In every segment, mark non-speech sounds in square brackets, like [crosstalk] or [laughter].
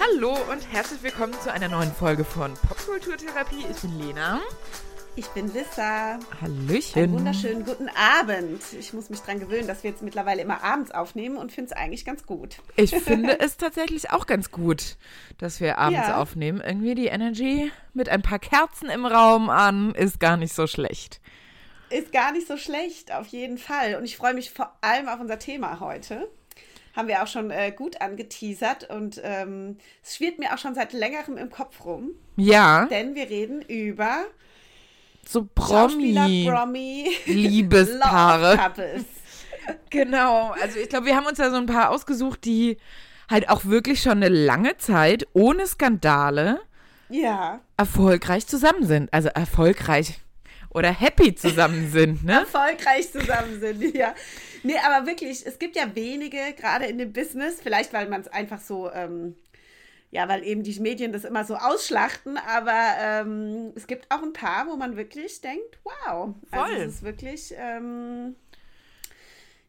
Hallo und herzlich willkommen zu einer neuen Folge von Popkulturtherapie. Ich bin Lena. Ich bin Lissa. Hallöchen. Einen wunderschönen guten Abend. Ich muss mich daran gewöhnen, dass wir jetzt mittlerweile immer abends aufnehmen und finde es eigentlich ganz gut. Ich finde [laughs] es tatsächlich auch ganz gut, dass wir abends Ja. aufnehmen. Irgendwie die Energy mit ein paar Kerzen im Raum an ist gar nicht so schlecht. Ist gar nicht so schlecht, auf jeden Fall. Und ich freue mich vor allem auf unser Thema heute. Haben wir auch schon äh, gut angeteasert und ähm, es schwirrt mir auch schon seit längerem im Kopf rum, Ja, denn wir reden über so Promi. Promi, Liebespaare. [laughs] Genau, also ich glaube, wir haben uns da so ein paar ausgesucht, die halt auch wirklich schon eine lange Zeit ohne Skandale Ja, erfolgreich zusammen sind. Also erfolgreich oder happy zusammen sind, ne? erfolgreich zusammen sind, ja. Nee, aber wirklich, es gibt ja wenige, gerade in dem Business, vielleicht weil man es einfach so, ähm, ja, weil eben die Medien das immer so ausschlachten, aber ähm, es gibt auch ein paar, wo man wirklich denkt, wow. Also Voll. es ist wirklich, ähm,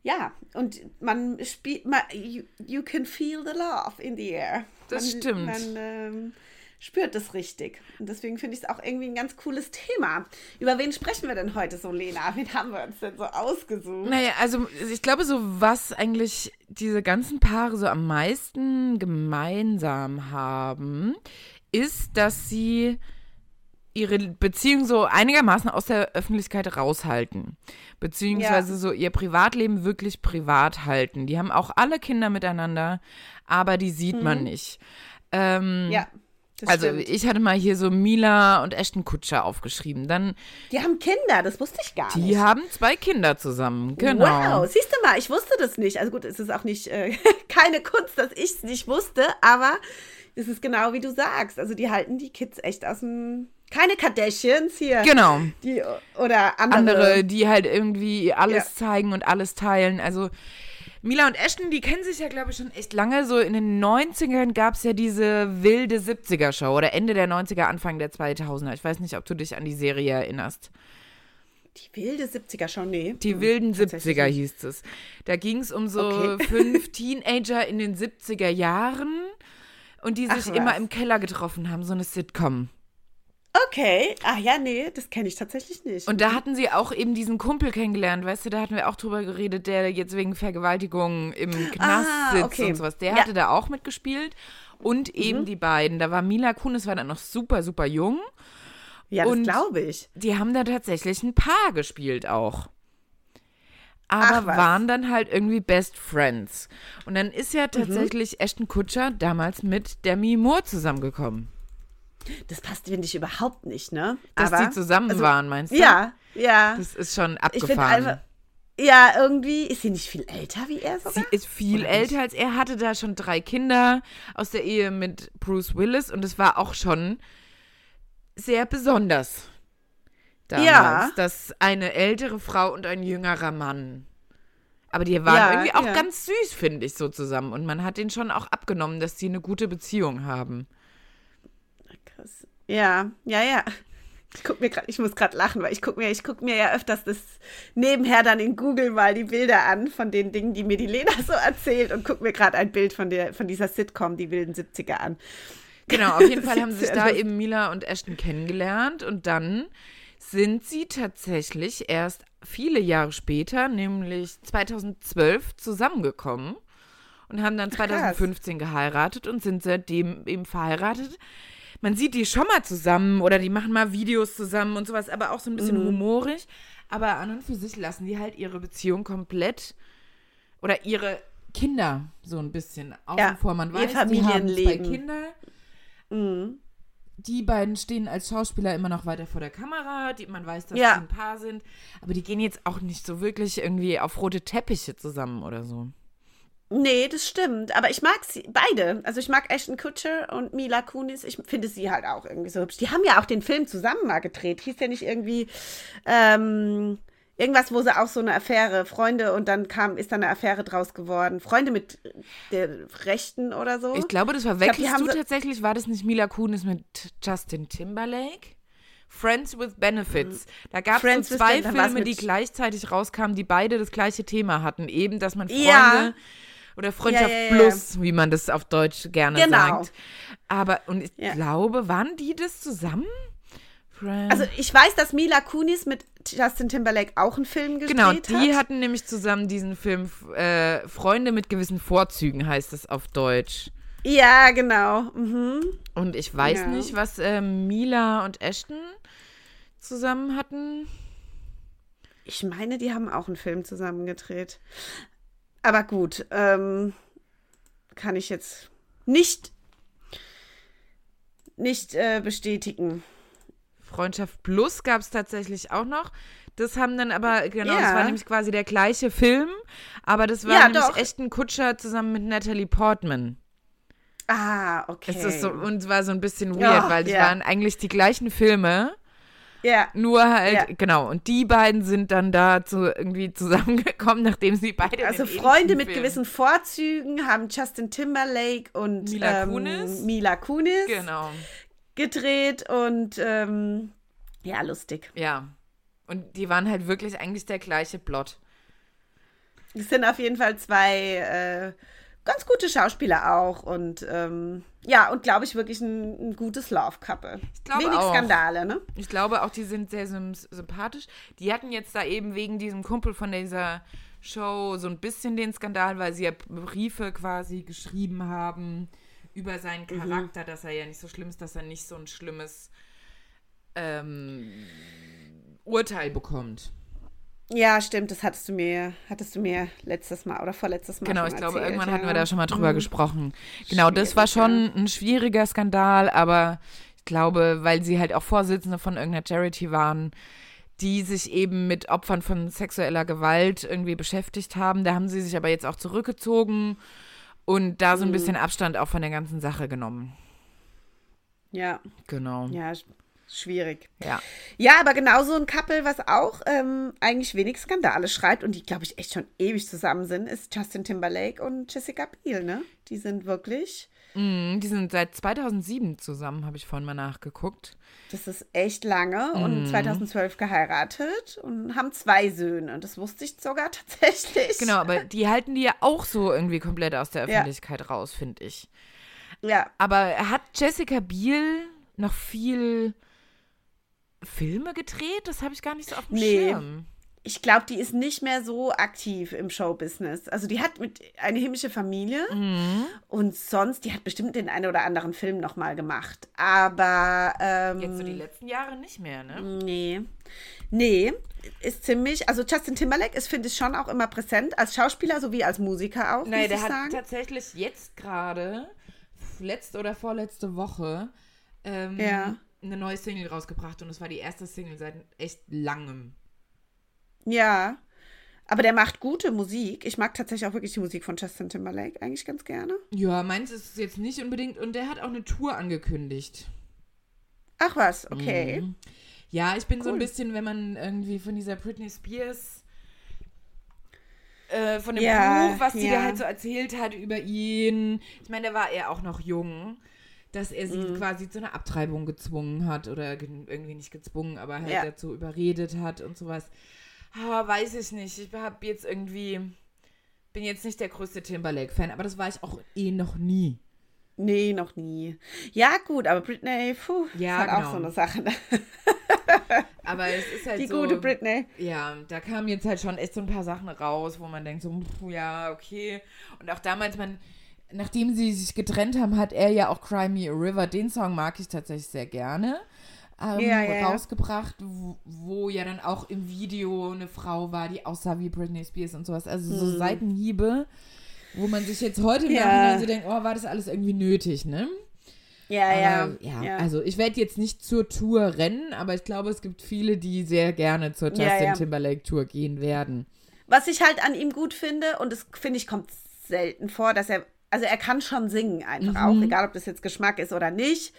ja, und man spielt, man, you, you can feel the love in the air. Das man, stimmt. Man ähm, spürt es richtig. Und deswegen finde ich es auch irgendwie ein ganz cooles Thema. Über wen sprechen wir denn heute so, Lena? Wen haben wir uns denn so ausgesucht? Naja, also ich glaube, so was eigentlich diese ganzen Paare so am meisten gemeinsam haben, ist, dass sie ihre Beziehung so einigermaßen aus der Öffentlichkeit raushalten. Beziehungsweise Ja. so ihr Privatleben wirklich privat halten. Die haben auch alle Kinder miteinander, aber die sieht man nicht. Ähm, Ja. Das also stimmt. ich hatte mal hier so Mila und Ashton Kutscher aufgeschrieben. Dann, Die haben Kinder, das wusste ich gar die nicht. haben zwei Kinder zusammen. Genau. Wow, siehst du mal, ich wusste das nicht. Also gut, es ist auch nicht äh, [laughs] keine Kunst, dass ich es nicht wusste, aber es ist genau wie du sagst. Also die halten die Kids echt aus dem. Keine Kardashians hier. Genau. Die, oder andere. andere, die halt irgendwie alles Ja. zeigen und alles teilen. Also Mila und Ashton, die kennen sich ja, glaube ich, schon echt lange. So in den 90ern gab es ja diese wilde 70er-Show oder Ende der 90er, Anfang der 2000er. Ich weiß nicht, ob du dich an die Serie erinnerst. Die wilde 70er schon, nee. Die Hm, wilden tatsächlich 70er nicht. hieß es. Da ging es um so Okay. [laughs] fünf Teenager in den 70er Jahren und die sich Ach, immer im Keller getroffen haben, so eine Sitcom. Okay. Ah ja, nee, das kenne ich tatsächlich nicht. Und da hatten sie auch eben diesen Kumpel kennengelernt, weißt du, da hatten wir auch drüber geredet, der jetzt wegen Vergewaltigung im Knast Ah, sitzt okay. und sowas. Der Ja. hatte da auch mitgespielt. Und eben Mhm. die beiden. Da war Mila Kunis war dann noch super, super jung. ja, das glaube ich. Die haben da tatsächlich ein Paar gespielt auch. Aber Ach, waren dann halt irgendwie Best Friends. Und dann ist Mhm. ja tatsächlich Ashton Kutscher damals mit Demi Moore zusammengekommen. Das passt, finde ich, überhaupt nicht, ne? Dass Aber, die zusammen also, waren, meinst du? Ja, ja. Das ist schon ich finde abgefahren. einfach. Ja, irgendwie ist sie nicht viel älter wie er sogar. Sie ist viel Oder älter nicht? als er, hatte da schon drei Kinder aus der Ehe mit Bruce Willis und es war auch schon sehr besonders. Damals, Ja. dass eine ältere Frau und ein jüngerer Mann. Aber die waren Ja, irgendwie auch ja. ganz süß, finde ich, so zusammen. Und man hat denen schon auch abgenommen, dass die eine gute Beziehung haben. Krass. Ja, ja, ja. Ich guck mir grad, ich muss gerade lachen, weil ich gucke mir, ich guck mir ja öfters das nebenher dann in Google mal die Bilder an von den Dingen, die mir die Lena so erzählt und guck mir gerade ein Bild von der von dieser Sitcom, die wilden 70er an. Genau, auf jeden Fall [laughs] haben sich da eben Mila und Ashton kennengelernt und dann sind sie tatsächlich erst viele Jahre später, nämlich 2012, zusammengekommen und haben dann 2015 geheiratet und sind seitdem eben verheiratet. Man sieht die schon mal zusammen oder die machen mal Videos zusammen und sowas, aber auch so ein bisschen Mhm. humorig. Aber an und für sich lassen die halt ihre Beziehung komplett oder ihre Kinder so ein bisschen außen Ja, vor. Man weiß, die haben zwei. Kinder. Mhm. Die beiden stehen als Schauspieler immer noch weiter vor der Kamera. Die, man weiß, dass Ja. sie ein Paar sind. Aber die gehen jetzt auch nicht so wirklich irgendwie auf rote Teppiche zusammen oder so. Nee, das stimmt. Aber ich mag sie beide. Also ich mag Ashton Kutcher und Mila Kunis. Ich finde sie halt auch irgendwie so hübsch. Die haben ja auch den Film zusammen mal gedreht. Hieß ja nicht irgendwie ähm, irgendwas, wo sie auch so eine Affäre, Freunde und dann kam, ist da eine Affäre draus geworden. Freunde mit der Rechten oder so. Ich glaube, das glaub, verwechselst haben du so- tatsächlich. War das nicht Mila Kunis mit Justin Timberlake? Friends with Benefits. Da gab es so zwei Filme, die gleichzeitig rauskamen, die beide das gleiche Thema hatten. Eben, dass man Freunde Ja. Oder Freundschaft Ja, ja. Plus, wie man das auf Deutsch gerne Genau. sagt. Aber, und ich glaube, waren die das zusammen? Also ich weiß, dass Mila Kunis mit Justin Timberlake auch einen Film gedreht Genau, hat. die hatten nämlich zusammen diesen Film äh, Freunde mit gewissen Vorzügen, heißt es auf Deutsch. Ja, genau. Mhm. Und ich weiß Ja. nicht, was ähm, Mila und Ashton zusammen hatten. Ich meine, die haben auch einen Film zusammen gedreht. Aber gut, ähm, kann ich jetzt nicht, nicht äh, bestätigen. Freundschaft Plus gab es tatsächlich auch noch. Das haben dann aber, genau, das Ja. war nämlich quasi der gleiche Film, aber das war Ja, nämlich doch. Ashton Kutscher zusammen mit Natalie Portman. Ah, okay. Es ist so, und es war so ein bisschen weird, Ja, weil das ja. waren eigentlich die gleichen Filme, ja, nur halt, Ja. genau, und die beiden sind dann dazu irgendwie zusammengekommen, [laughs] nachdem sie beide also Freunde mit gewissen Vorzügen haben Justin Timberlake und Mila ähm, Kunis. Mila Kunis Genau, gedreht und ähm, ja, lustig. ja. Und die waren halt wirklich eigentlich der gleiche Plot. Es sind auf jeden Fall zwei äh, ganz gute Schauspieler auch und ähm, ja, und glaube ich wirklich ein, ein gutes Love-Couple. Ich glaube Wenig auch. Skandale, ne? Ich glaube auch, die sind sehr sym sympathisch. Die hatten jetzt da eben wegen diesem Kumpel von dieser Show so ein bisschen den Skandal, weil sie ja Briefe quasi geschrieben haben über seinen Mhm. Charakter, dass er ja nicht so schlimm ist, dass er nicht so ein schlimmes ähm, Urteil bekommt. Ja, stimmt, das hattest du mir, hattest du mir letztes Mal oder vorletztes Mal Genau, ich glaube, erzählt, irgendwann ja. hatten wir da schon mal drüber Mhm. gesprochen. Genau, das war Schwierig, schon ein schwieriger Skandal, aber ich glaube, weil sie halt auch Vorsitzende von irgendeiner Charity waren, die sich eben mit Opfern von sexueller Gewalt irgendwie beschäftigt haben. Da haben sie sich aber jetzt auch zurückgezogen und da so ein Mhm. bisschen Abstand auch von der ganzen Sache genommen. Ja, Genau. ja, schwierig. Ja. Ja, aber genau so ein Couple, was auch ähm, eigentlich wenig Skandale schreibt und die, glaube ich, echt schon ewig zusammen sind, ist Justin Timberlake und Jessica Biel, ne? Die sind wirklich, Mhm, die sind seit 2007 zusammen, habe ich vorhin mal nachgeguckt. das ist echt lange Mhm. und 2012 geheiratet und haben zwei Söhne. Das wusste ich sogar [laughs] tatsächlich. Genau, aber die halten die ja auch so irgendwie komplett aus der Ja. Öffentlichkeit raus, finde ich. Ja, Aber hat Jessica Biel noch viel Filme gedreht? Das habe ich gar nicht so auf dem Nee. Schirm. ich glaube, die ist nicht mehr so aktiv im Showbusiness. Also die hat mit eine himmlische Familie Mhm. und sonst, die hat bestimmt den einen oder anderen Film noch mal gemacht. Aber ähm, Jetzt so die letzten Jahre nicht mehr, ne? Nee. Nee, ist ziemlich, also Justin Timberlake ist, finde ich, schon auch immer präsent, als Schauspieler sowie als Musiker auch, Nein, der hat sagen. tatsächlich jetzt gerade, letzte oder vorletzte Woche, ähm, Ja. Eine neue Single rausgebracht und es war die erste Single seit echt langem. Ja. Aber der macht gute Musik. Ich mag tatsächlich auch wirklich die Musik von Justin Timberlake eigentlich ganz gerne. Ja, meins ist es jetzt nicht unbedingt und der hat auch eine Tour angekündigt. Ach was, okay. Mhm. Ja, ich bin so ein Cool. bisschen, wenn man irgendwie von dieser Britney Spears, äh, von dem Ja, Buch, was sie ja. da halt so erzählt hat über ihn. Ich meine, da war er auch noch jung, dass er sie Mhm. quasi zu einer Abtreibung gezwungen hat oder ge- irgendwie nicht gezwungen, aber halt Ja. dazu überredet hat und sowas. Ah, weiß ich nicht. Ich habe jetzt irgendwie, bin jetzt nicht der größte Timberlake-Fan, aber das war ich auch eh noch nie. Nee, noch nie. Ja, gut, aber Britney, puh, Ja, ist halt auch genau. so eine Sache. ne? [laughs] Aber es ist halt Die so. gute Britney. Ja, da kamen jetzt halt schon echt so ein paar Sachen raus, wo man denkt so, pf, ja, okay. Und auch damals, man, nachdem sie sich getrennt haben, hat er ja auch Cry Me a River, den Song mag ich tatsächlich sehr gerne, ähm, Ja, ja, ja. rausgebracht, wo, wo ja dann auch im Video eine Frau war, die aussah wie Britney Spears und sowas. Also so Seitenhiebe, wo man sich jetzt heute im Hm. Ja. Nachhinein so denkt, oh, war das alles irgendwie nötig, ne? Ja, ja. Aber, ja, also ich werde jetzt nicht zur Tour rennen, aber ich glaube, es gibt viele, die sehr gerne zur Justin Ja, ja. Timberlake Tour gehen werden. Was ich halt an ihm gut finde, und das finde ich kommt selten vor, dass er, also er kann schon singen einfach Mhm. auch, egal ob das jetzt Geschmack ist oder nicht.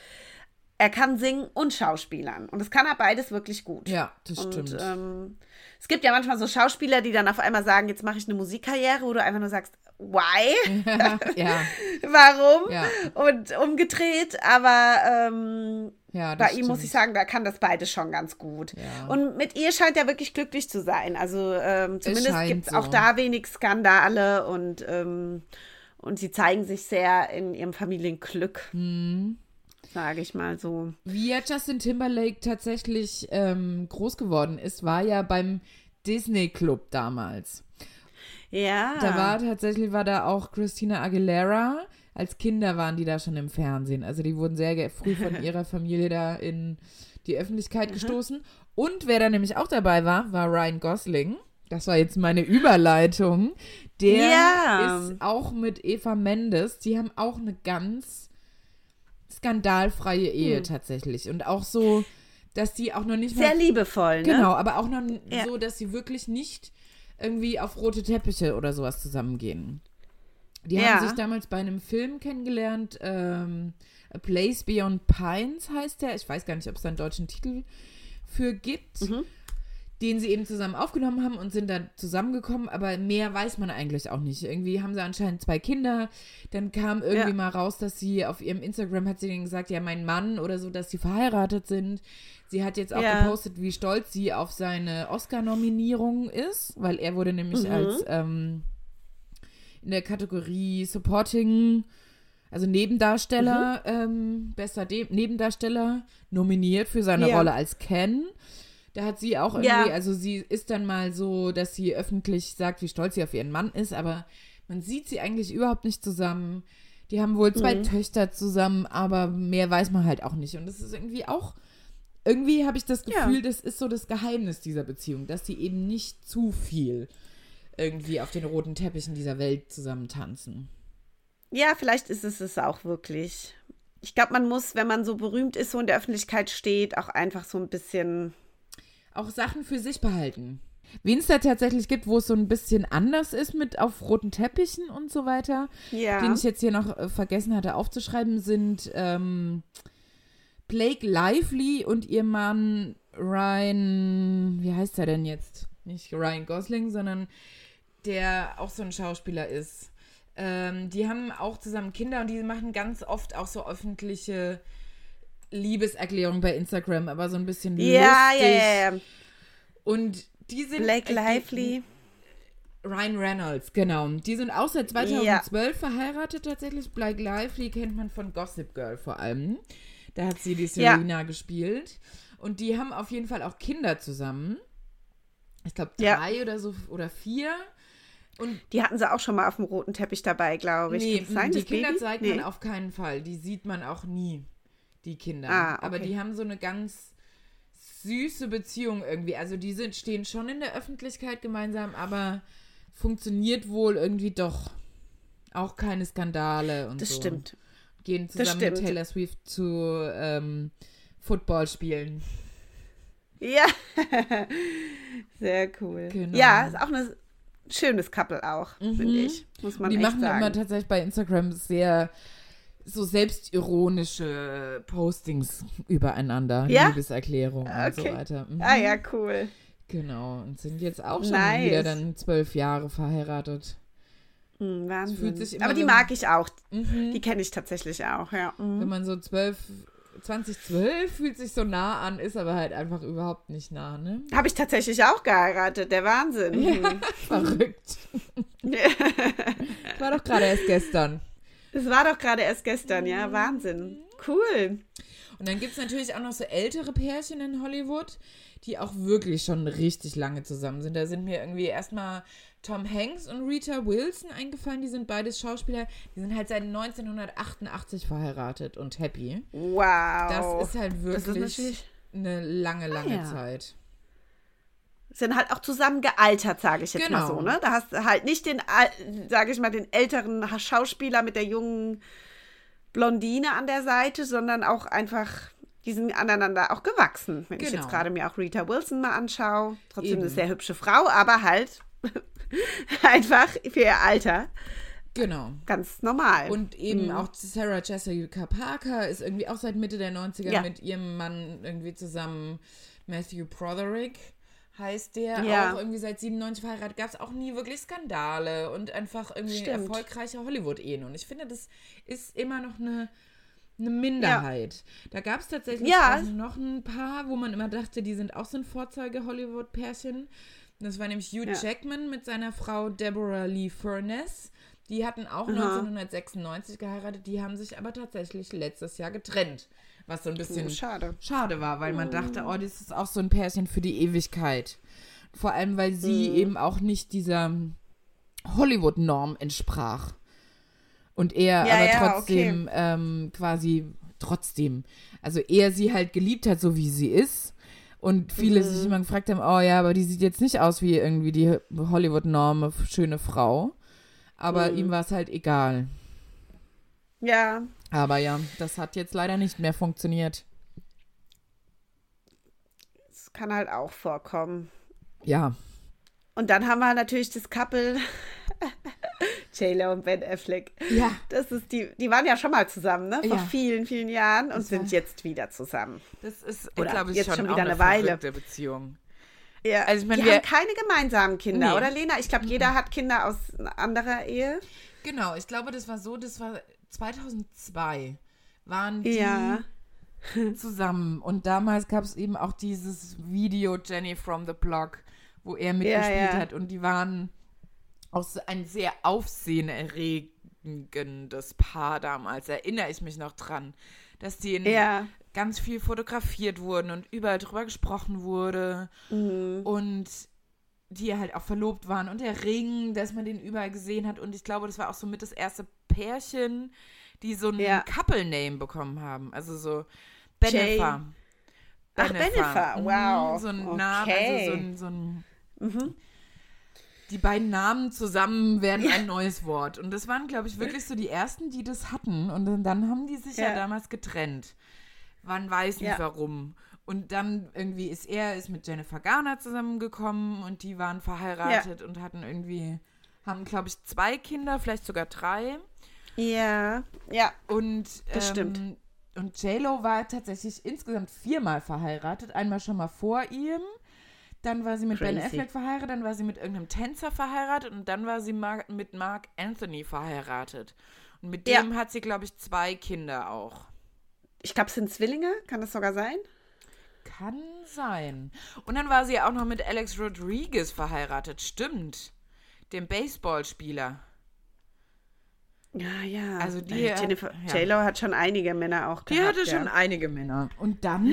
Er kann singen und Schauspielern. Und das kann er beides wirklich gut. Ja, das Und stimmt. ähm, es gibt ja manchmal so Schauspieler, die dann auf einmal sagen, jetzt mache ich eine Musikkarriere, wo du einfach nur sagst, why? [laughs] ja, [laughs] Warum? ja. Und umgedreht, aber ähm, Ja, Bei ihm muss stimmt. ich sagen, da kann das beide schon ganz gut. Ja. Und mit ihr scheint er wirklich glücklich zu sein. Also ähm, zumindest gibt es so. auch da wenig Skandale und, ähm, und sie zeigen sich sehr in ihrem Familienglück. Mhm. Sage ich mal so. Wie ja Justin Timberlake tatsächlich ähm, groß geworden ist, war ja beim Disney Club damals. Ja. Da war tatsächlich, war da auch Christina Aguilera. Als Kinder waren die da schon im Fernsehen. Also die wurden sehr früh von [laughs] ihrer Familie da in die Öffentlichkeit Mhm. gestoßen. Und wer da nämlich auch dabei war, war Ryan Gosling. Das war jetzt meine Überleitung. Der Ja. ist auch mit Eva Mendes. Die haben auch eine ganz skandalfreie Ehe Hm. tatsächlich. Und auch so, dass die auch noch nicht mal sehr liebevoll, ne? Genau, aber auch noch Ja. so, dass sie wirklich nicht irgendwie auf rote Teppiche oder sowas zusammengehen. Die Ja. haben sich damals bei einem Film kennengelernt, ähm, A Place Beyond Pines heißt der. Ich weiß gar nicht, ob es da einen deutschen Titel für gibt, Mhm. Den sie eben zusammen aufgenommen haben und sind dann zusammengekommen, aber mehr weiß man eigentlich auch nicht. Irgendwie haben sie anscheinend zwei Kinder. Dann kam irgendwie Ja. mal raus, dass sie auf ihrem Instagram hat sie denen gesagt, ja, mein Mann oder so, dass sie verheiratet sind. Sie hat jetzt auch Ja. gepostet, wie stolz sie auf seine Oscar-Nominierung ist, weil er wurde nämlich Mhm. als ähm, in der Kategorie Supporting, also Nebendarsteller, ähm, bester De Nebendarsteller nominiert für seine Ja. Rolle als Ken. Da hat sie auch irgendwie, Ja. also sie ist dann mal so, dass sie öffentlich sagt, wie stolz sie auf ihren Mann ist, aber man sieht sie eigentlich überhaupt nicht zusammen. Die haben wohl zwei Mhm. Töchter zusammen, aber mehr weiß man halt auch nicht. Und das ist irgendwie auch, irgendwie habe ich das Ja. Gefühl, das ist so das Geheimnis dieser Beziehung, dass die eben nicht zu viel irgendwie auf den roten Teppichen dieser Welt zusammen tanzen. Ja, vielleicht ist es es auch wirklich. Ich glaube, man muss, wenn man so berühmt ist, so in der Öffentlichkeit steht, auch einfach so ein bisschen. Auch Sachen für sich behalten. Wen es da tatsächlich gibt, wo es so ein bisschen anders ist mit auf roten Teppichen und so weiter, Ja. den ich jetzt hier noch äh, vergessen hatte aufzuschreiben, sind ähm, Blake Lively und ihr Mann Ryan, wie heißt er denn jetzt? Nicht Ryan Gosling, sondern der auch so ein Schauspieler ist. Ähm, die haben auch zusammen Kinder und die machen ganz oft auch so öffentliche Liebeserklärungen bei Instagram, aber so ein bisschen ja, lustig. ja, ja, ja. Und die sind Blake äh, Lively. Ryan Reynolds, genau. Die sind auch seit 2012 verheiratet tatsächlich. Blake Lively kennt man von Gossip Girl vor allem. Da hat sie die Ja. Serena gespielt. Und die haben auf jeden Fall auch Kinder zusammen. Ich glaube Ja. drei oder so oder vier. Und Die hatten sie auch schon mal auf dem roten Teppich dabei, glaube ich. nee, sein, die Kinder Baby? zeigt nee. man auf keinen Fall. Die sieht man auch nie, die Kinder. Ah, okay. Aber die haben so eine ganz süße Beziehung irgendwie. Also die sind, stehen schon in der Öffentlichkeit gemeinsam, aber funktioniert wohl irgendwie doch. Auch keine Skandale und Das so. stimmt. Gehen zusammen mit. Taylor Swift zu ähm, Football spielen. Ja. [laughs] Sehr cool. Genau. Ja, ist auch ein schönes Couple auch, finde ich. Muss man die echt machen sagen. immer tatsächlich bei Instagram sehr so selbstironische Postings übereinander, Ja? Liebeserklärungen und so Okay. weiter. Mhm. Ah ja, cool. Genau, und sind jetzt auch schon Nice. wieder dann zwölf Jahre verheiratet. Hm, Wahnsinn. fühlt sich immer Aber die mag ich auch. Mhm. Die kenne ich tatsächlich auch, ja. Mhm. Wenn man so zwölf, 2012 fühlt sich so nah an, ist aber halt einfach überhaupt nicht nah, ne? Habe ich tatsächlich auch geheiratet, der Wahnsinn. Mhm. [laughs] Verrückt. [laughs] War doch gerade erst gestern. Das war doch gerade erst gestern, ja, Wahnsinn. Cool. Und dann gibt es natürlich auch noch so ältere Pärchen in Hollywood, die auch wirklich schon richtig lange zusammen sind. Da sind mir irgendwie erstmal Tom Hanks und Rita Wilson eingefallen. Die sind beides Schauspieler. Die sind halt seit 1988 verheiratet und happy. Wow. Das ist halt ist wirklich natürlich- eine lange, lange ja. Zeit. Sind halt auch zusammen gealtert, sage ich jetzt mal Genau. so, ne? Da hast du halt nicht den, sage ich mal, den älteren Schauspieler mit der jungen Blondine an der Seite, sondern auch einfach, die sind aneinander auch gewachsen. Wenn ich Genau. jetzt gerade mir auch Rita Wilson mal anschaue. Trotzdem Eben. eine sehr hübsche Frau, aber halt [laughs] einfach für ihr Alter Genau. ganz normal. Und eben auch Sarah Jessica Parker ist irgendwie auch seit Mitte der 90er Ja. mit ihrem Mann irgendwie zusammen. Matthew Broderick heißt der. Ja. Auch irgendwie seit 97 verheiratet. Gab es auch nie wirklich Skandale und einfach irgendwie Stimmt. erfolgreiche Hollywood-Ehen. Und ich finde, das ist immer noch eine, eine Minderheit. Ja. Da gab es tatsächlich ja. noch ein paar, wo man immer dachte, die sind auch so ein Vorzeige-Hollywood-Pärchen. Das war nämlich Hugh ja. Jackman mit seiner Frau Deborah Lee Furness. Die hatten auch Aha. 1996 geheiratet, die haben sich aber tatsächlich letztes Jahr getrennt. Was so ein bisschen schade. schade war, weil man dachte, oh, das ist auch so ein Pärchen für die Ewigkeit. Vor allem, weil sie mhm. eben auch nicht dieser Hollywood-Norm entsprach. Und er ja, aber ja, trotzdem okay. ähm, quasi trotzdem, also er sie halt geliebt hat, so wie sie ist. Und viele mhm. sich immer gefragt haben, oh ja, aber die sieht jetzt nicht aus wie irgendwie die Hollywood-Norm, schöne Frau. Aber mhm. ihm war es halt egal. Ja. Aber ja, das hat jetzt leider nicht mehr funktioniert. Das kann halt auch vorkommen. Ja. Und dann haben wir natürlich das Couple [laughs] J-Lo und Ben Affleck. Ja. Das ist die, die waren ja schon mal zusammen, ne? Vor ja. vielen, vielen Jahren und das sind jetzt wieder zusammen. Das ist, ich glaube, jetzt schon, schon wieder eine, eine Weile. Beziehung. Ja, also ich meine, wir haben keine gemeinsamen Kinder, nee. oder Lena? Ich glaube, jeder hat Kinder aus anderer Ehe. Genau, ich glaube, das war so, das war 2002 waren die ja. [laughs] zusammen und damals gab es eben auch dieses Video Jenny from the Block, wo er mitgespielt ja, ja. hat und die waren auch so ein sehr aufsehenerregendes Paar damals, erinnere ich mich noch dran, dass die in ganz viel fotografiert wurden und überall drüber gesprochen wurde. Mhm. Und die halt auch verlobt waren. Und der Ring, dass man den überall gesehen hat. Und ich glaube, das war auch so mit das erste Pärchen, die so einen ja. Couple-Name bekommen haben. Also so Benefer. Ach, Benefer, mhm, wow. So ein okay. Name, also so ein, so ein mhm. Die beiden Namen zusammen werden ja. ein neues Wort. Und das waren, glaube ich, wirklich so die ersten, die das hatten. Und dann haben die sich ja, ja damals getrennt. Man weiß nicht warum. Und dann irgendwie ist er ist mit Jennifer Garner zusammengekommen und die waren verheiratet ja. und hatten irgendwie, haben, glaube ich, zwei Kinder, vielleicht sogar drei. Ja, ja. Und das ähm, stimmt. Und JLo war tatsächlich insgesamt viermal verheiratet. Einmal schon mal vor ihm. Dann war sie mit Crazy. Ben Affleck verheiratet, dann war sie mit irgendeinem Tänzer verheiratet und dann war sie mit Mark Anthony verheiratet. Und mit dem ja. hat sie, glaube ich, zwei Kinder auch. Ich glaube, es sind Zwillinge. Kann das sogar sein? Kann sein. Und dann war sie auch noch mit Alex Rodriguez verheiratet. Stimmt. Dem Baseballspieler. Ja, ja. Also die äh, Jennifer ja. J-Lo hat schon einige Männer auch gehabt. Die hatte ja. schon einige Männer. Und dann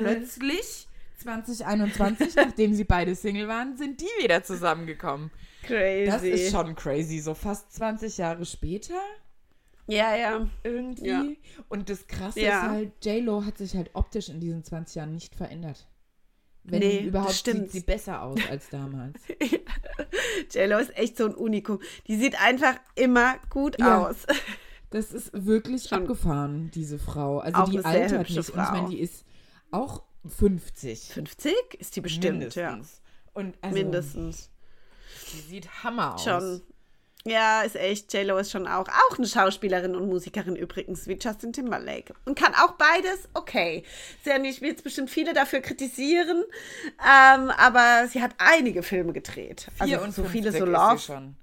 plötzlich 2021, [laughs] nachdem sie beide Single waren, sind die wieder zusammengekommen. Crazy. Das ist schon crazy. So fast 20 Jahre später. Ja, ja. Irgendwie. Ja. Und das Krasse ja. ist halt, J-Lo hat sich halt optisch in diesen 20 Jahren nicht verändert. Wenn nee, überhaupt sieht sie besser aus als damals. [laughs] J-Lo ist echt so ein Unikum. Die sieht einfach immer gut ja. aus. [laughs] Das ist wirklich Schon abgefahren, diese Frau. Also auch die altert nicht. Frau. Und ich meine, die ist auch 50. 50 ist die bestimmt, Mindestens. ja. Und also, Mindestens. Die sieht Hammer aus. Schon. Ja, ist echt. J-Lo ist schon auch, auch eine Schauspielerin und Musikerin übrigens, wie Justin Timberlake. Und kann auch beides, okay. Sie ja nicht, jetzt bestimmt viele dafür kritisieren, ähm, aber sie hat einige Filme gedreht. Also so viele so Love. Schon.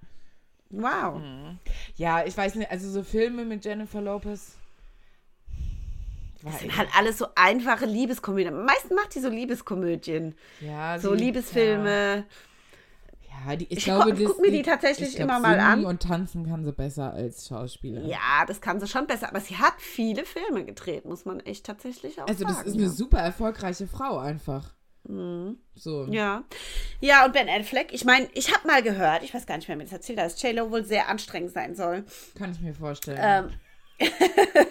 Wow. Mhm. Ja, ich weiß nicht, also so Filme mit Jennifer Lopez. Das sind halt alles so einfache Liebeskomödien. Am meisten macht die so Liebeskomödien. Ja, so Liebesfilme. Ja. Ja, die, ich, ich glaube, guck, guck mir die tatsächlich glaub, immer mal an. und tanzen kann sie besser als Schauspieler. Ja, das kann sie schon besser. Aber sie hat viele Filme gedreht, muss man echt tatsächlich auch also, sagen. Also das ist eine super erfolgreiche Frau einfach. Mhm. So. Ja. Ja, und Ben Affleck, ich meine, ich habe mal gehört, ich weiß gar nicht, wer mir das erzählt hat, dass J-Lo wohl sehr anstrengend sein soll. Kann ich mir vorstellen. Ähm. [laughs]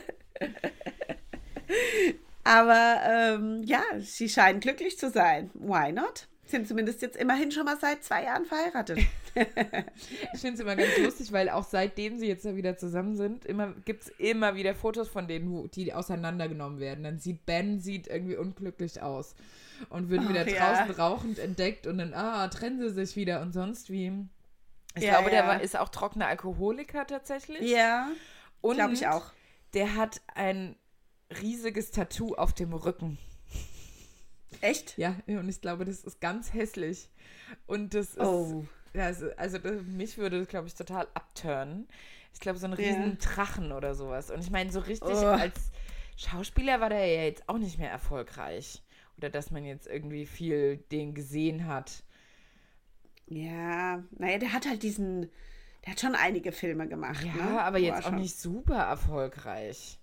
Aber ähm, ja, sie scheinen glücklich zu sein. Why not? Sind zumindest jetzt immerhin schon mal seit zwei Jahren verheiratet. [laughs] ich finde es immer ganz lustig, weil auch seitdem sie jetzt wieder zusammen sind, gibt es immer wieder Fotos von denen, die auseinandergenommen werden. Dann sieht Ben sieht irgendwie unglücklich aus und wird wieder ja. draußen rauchend entdeckt und dann, ah, trennen sie sich wieder und sonst wie. Ich ja, glaube, ja. der war, ist auch trockener Alkoholiker tatsächlich. Ja. Glaube ich auch. Der hat ein riesiges Tattoo auf dem Rücken. Echt? Ja, und ich glaube, das ist ganz hässlich. Und das ist. Oh. Also, also das, mich würde das, glaube ich, total abturnen. Ich glaube, so einen riesen ja. Drachen oder sowas. Und ich meine, so richtig oh. als Schauspieler war der ja jetzt auch nicht mehr erfolgreich. Oder dass man jetzt irgendwie viel den gesehen hat. Ja, naja, der hat halt diesen, der hat schon einige Filme gemacht. Ja, ne? aber jetzt auch schon- nicht super erfolgreich.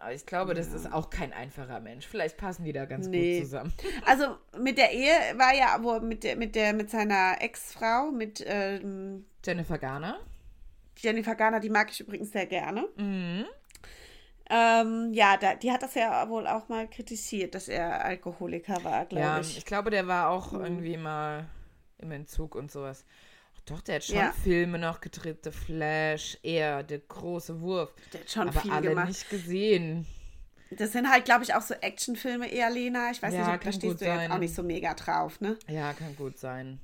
Aber ich glaube, das ist auch kein einfacher Mensch. Vielleicht passen die da ganz Nee. gut zusammen. [laughs] Also mit der Ehe war ja, wo mit der, mit der, mit seiner Ex-Frau, mit ähm, Jennifer Garner. Jennifer Garner, die mag ich übrigens sehr gerne. Mhm. Ähm, ja, da, die hat das ja wohl auch mal kritisiert, dass er Alkoholiker war, glaube Ja, ich. ich glaube, der war auch irgendwie mal im Entzug und sowas. Doch, der hat schon Ja. Filme noch gedreht. The Flash, er, der große Wurf. Der hat schon aber viel alle gemacht. nicht gesehen. Das sind halt, glaube ich, auch so Actionfilme eher, Lena. Ich weiß Ja, nicht, ob da stehst du jetzt sein. auch nicht so mega drauf, ne? Ja, kann gut sein.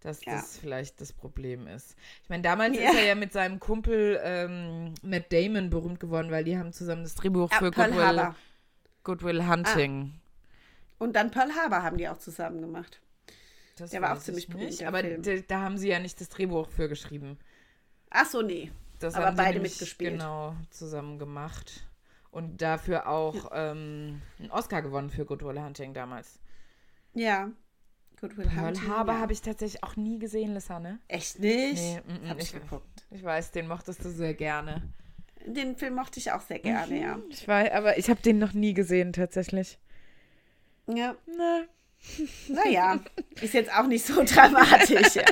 Dass Ja. das vielleicht das Problem ist. Ich meine, damals ist er ja mit seinem Kumpel ähm, Matt Damon berühmt geworden, weil die haben zusammen das Drehbuch für Pearl Goodwill, Harbor. Goodwill Hunting. Und dann Pearl Harbor haben die auch zusammen gemacht. Das Der war auch ziemlich ich berühmt, Aber Film. d- da haben sie ja nicht das Drehbuch für geschrieben. Ach so, nee. Das Aber haben beide nämlich mitgespielt. Genau, zusammen gemacht. Und dafür auch ähm, einen Oscar gewonnen für Good Will Hunting damals. Ja. Good Will Pearl Hunting. Harbor ja. habe ich tatsächlich auch nie gesehen, Lisanne. Echt nicht? Nee, mm, hab ich geguckt. Ich weiß, den mochtest du sehr gerne. Den Film mochte ich auch sehr gerne, ja. Ich weiß, aber ich habe den noch nie gesehen, tatsächlich. Ja, Na, naja, ist jetzt auch nicht so [laughs] dramatisch. ja.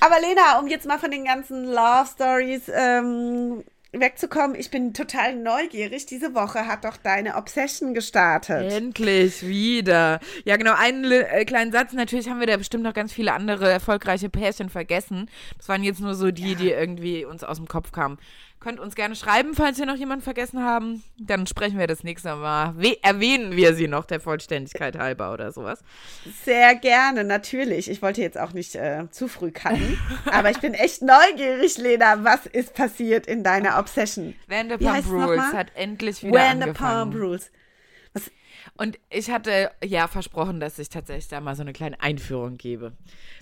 Aber Lena, um jetzt mal von den ganzen Love Stories ähm, wegzukommen, ich bin total neugierig. Diese Woche hat doch deine Obsession gestartet. endlich wieder. Ja, genau, einen äh, kleinen Satz. Natürlich haben wir da bestimmt noch ganz viele andere erfolgreiche Pärchen vergessen. Das waren jetzt nur so die, die irgendwie uns aus dem Kopf kamen. Könnt uns gerne schreiben, falls wir noch jemanden vergessen haben. Dann sprechen wir das nächste Mal. We erwähnen wir sie noch der Vollständigkeit halber oder sowas. Sehr gerne, natürlich. Ich wollte jetzt auch nicht äh, zu früh cutten, aber ich bin echt neugierig, Lena. Was ist passiert in deiner Obsession? Vanderpump Rules hat endlich wieder the angefangen. Palm Rules. Und ich hatte ja versprochen, dass ich tatsächlich da mal so eine kleine Einführung gebe.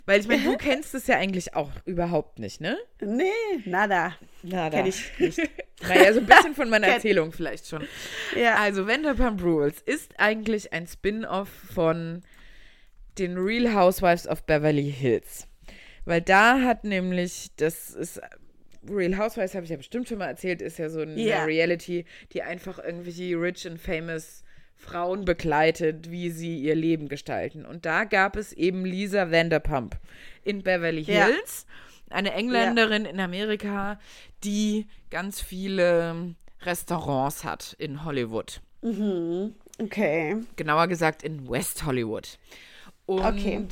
Weil ich meine, du [laughs] kennst es ja eigentlich auch überhaupt nicht, ne? Nee, nada. Na, Kenn ich nicht. [laughs] Naja, so ein bisschen von meiner [laughs] Erzählung vielleicht schon. Ja. Also, Vanderpump Rules ist eigentlich ein Spin-off von den Real Housewives of Beverly Hills. Weil da hat nämlich, das ist, Real Housewives habe ich ja bestimmt schon mal erzählt, ist ja so eine Ja. Reality, die einfach irgendwie rich and famous Frauen begleitet, wie sie ihr Leben gestalten. Und da gab es eben Lisa Vanderpump in Beverly Ja. Hills, eine Engländerin in Amerika, die ganz viele Restaurants hat in Hollywood. Okay. Genauer gesagt in West Hollywood. Und Okay.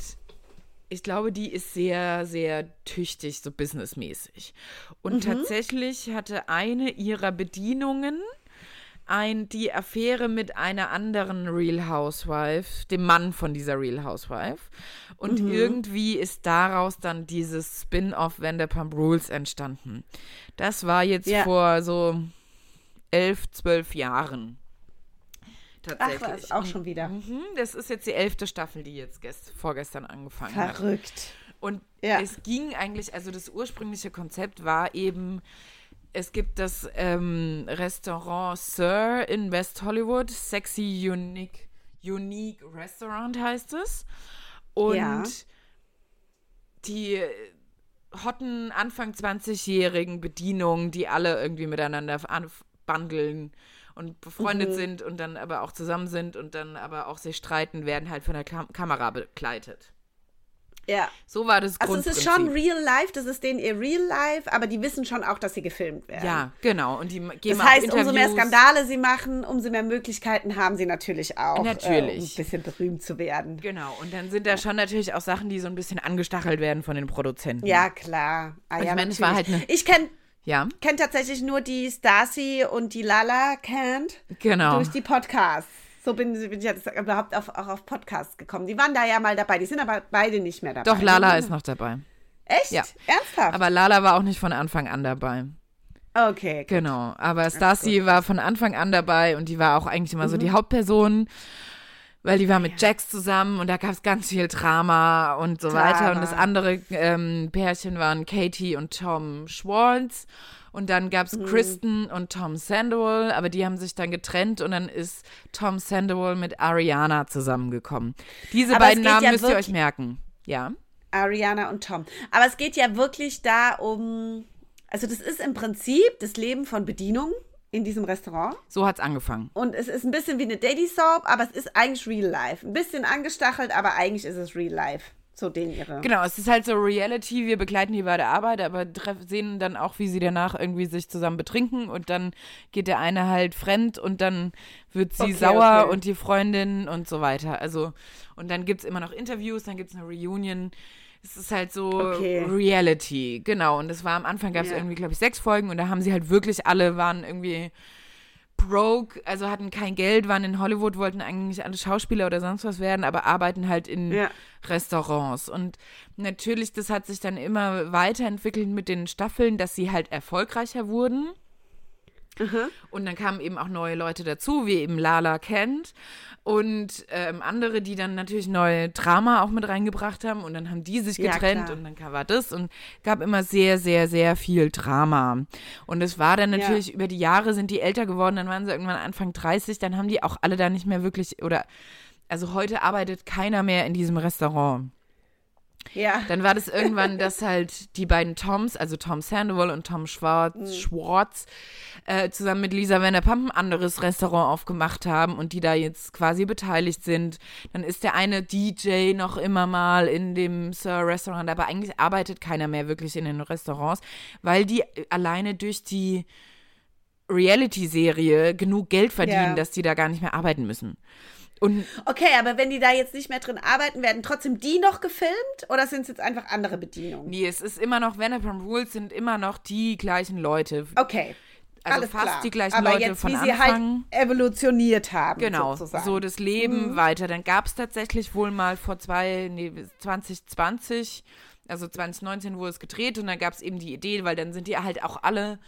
ich glaube, die ist sehr, sehr tüchtig, so businessmäßig. Und tatsächlich hatte eine ihrer Bedienungen ein, die Affäre mit einer anderen Real Housewife, dem Mann von dieser Real Housewife. Und irgendwie ist daraus dann dieses Spin-off Vanderpump Rules entstanden. Das war jetzt Ja. vor so elf, zwölf Jahren. Ach, Tatsächlich. was, auch Und- schon wieder. Mhm, das ist jetzt die elfte Staffel, die jetzt gest vorgestern angefangen hat. Verrückt. Und Ja. es ging eigentlich, also das ursprüngliche Konzept war eben, es gibt das ähm, Restaurant Sir in West Hollywood, Sexy Unique, Unique Restaurant heißt es. Und Ja. die hotten Anfang 20-jährigen Bedienungen, die alle irgendwie miteinander bandeln und befreundet Mhm. sind und dann aber auch zusammen sind und dann aber auch sich streiten, werden halt von der Kam Kamera begleitet. Ja. So war das Also es ist schon real life, das ist denen ihr real life, aber die wissen schon auch, dass sie gefilmt werden. Ja, genau. Und die geben Das heißt, umso mehr. Skandale sie machen, umso mehr Möglichkeiten haben sie natürlich auch, Äh, um ein Natürlich. bisschen berühmt zu werden. Genau. Und dann sind da schon natürlich auch Sachen, die so ein bisschen angestachelt werden von den Produzenten. Ja, klar. Ah, Ich ja, meine, es war natürlich. halt eine- Ich kenne Ja, kenn tatsächlich nur die Stasi und die Lala kennt genau. durch die Podcasts. So bin, bin ich jetzt überhaupt auf, auch auf Podcasts gekommen. Die waren da ja mal dabei, die sind aber beide nicht mehr dabei. Doch, Lala ist noch dabei. Echt? Ja. Ernsthaft? Aber Lala war auch nicht von Anfang an dabei. okay. gut. Genau. Aber Stasi war von Anfang an dabei und die war auch eigentlich immer so die Hauptperson. weil die war mit Jax zusammen und da gab es ganz viel Drama und so Drama. weiter. Und das andere ähm, Pärchen waren Katie und Tom Schwartz. Und dann gab es Mhm. Kristen und Tom Sandoval, aber die haben sich dann getrennt und dann ist Tom Sandoval mit Ariana zusammengekommen. Diese Aber es beiden Namen ja müsst ihr euch merken. Ja. Ariana und Tom. Aber es geht ja wirklich da um, also das ist im Prinzip das Leben von Bedienung in diesem Restaurant. So hat's angefangen. Und es ist ein bisschen wie eine Daily Soap, aber es ist eigentlich Real Life. Ein bisschen angestachelt, aber eigentlich ist es Real Life. So den ihre. Genau, es ist halt so Reality, wir begleiten die bei der Arbeit, aber sehen dann auch, wie sie danach irgendwie sich zusammen betrinken und dann geht der eine halt fremd und dann wird sie Okay, sauer okay. und die Freundin und so weiter. Also, und dann gibt's immer noch Interviews, dann gibt's eine Reunion. Es ist halt so Okay. Reality, genau. Und es war am Anfang gab's Ja. irgendwie, glaube ich, sechs Folgen und da haben sie halt wirklich alle, waren irgendwie broke, also hatten kein Geld, waren in Hollywood, wollten eigentlich alle Schauspieler oder sonst was werden, aber arbeiten halt in Ja. Restaurants. Und natürlich, das hat sich dann immer weiterentwickelt mit den Staffeln, dass sie halt erfolgreicher wurden. Und dann kamen eben auch neue Leute dazu, wie eben Lala Kent und ähm, andere, die dann natürlich neue Drama auch mit reingebracht haben. Und dann haben die sich Ja, getrennt klar. und dann war das und gab immer sehr, sehr, sehr viel Drama. Und es war dann Ja. natürlich über die Jahre sind die älter geworden, dann waren sie irgendwann Anfang 30, dann haben die auch alle da nicht mehr wirklich oder also heute arbeitet keiner mehr in diesem Restaurant. Ja. Dann war das irgendwann, dass halt die beiden Toms, also Tom Sandoval und Tom Schwartz, Schwartz äh, zusammen mit Lisa Vanderpump ein anderes Restaurant aufgemacht haben und die da jetzt quasi beteiligt sind. Dann ist der eine DJ noch immer mal in dem Sir Restaurant, aber eigentlich arbeitet keiner mehr wirklich in den Restaurants, weil die alleine durch die Reality-Serie genug Geld verdienen, Ja. dass die da gar nicht mehr arbeiten müssen. Und Okay, aber wenn die da jetzt nicht mehr drin arbeiten, werden trotzdem die noch gefilmt oder sind es jetzt einfach andere Bedienungen? nee, es ist immer noch, Vanderpump Rules sind immer noch die gleichen Leute. Okay. Also alles fast klar. die gleichen aber Leute jetzt, von wie sie Anfang. halt evolutioniert haben, Genau, sozusagen. so das Leben weiter. Dann gab es tatsächlich wohl mal vor zwei, nee, 2020, also 2019 wurde es gedreht und dann gab es eben die Idee, weil dann sind die halt auch alle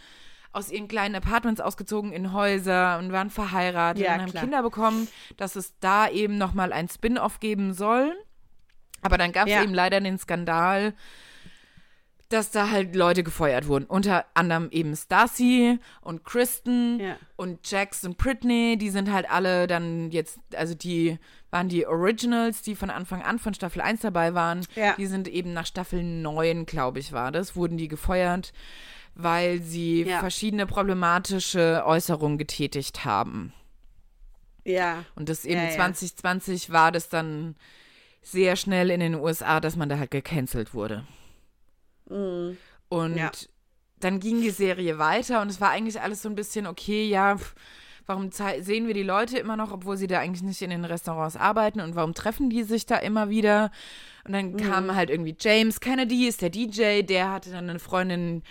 aus ihren kleinen Apartments ausgezogen in Häuser und waren verheiratet Ja, und haben klar. Kinder bekommen, dass es da eben nochmal ein Spin-off geben soll. Aber dann gab es Ja. eben leider den Skandal, dass da halt Leute gefeuert wurden. Unter anderem eben Stacy und Kristen Ja. und Jax und Britney. Die sind halt alle dann jetzt, also die waren die Originals, die von Anfang an von Staffel 1 dabei waren. Ja. Die sind eben nach Staffel 9, glaube ich, war das, wurden die gefeuert, weil sie Ja. verschiedene problematische Äußerungen getätigt haben. Ja. Und das eben Ja, ja. 2020 war das dann sehr schnell in den USA, dass man da halt gecancelt wurde. Und Mhm. Ja. dann ging die Serie weiter und es war eigentlich alles so ein bisschen, okay, ja, warum sehen wir die Leute immer noch, obwohl sie da eigentlich nicht in den Restaurants arbeiten und warum treffen die sich da immer wieder? Und dann Mhm. kam halt irgendwie James Kennedy, ist der DJ, der hatte dann eine Freundin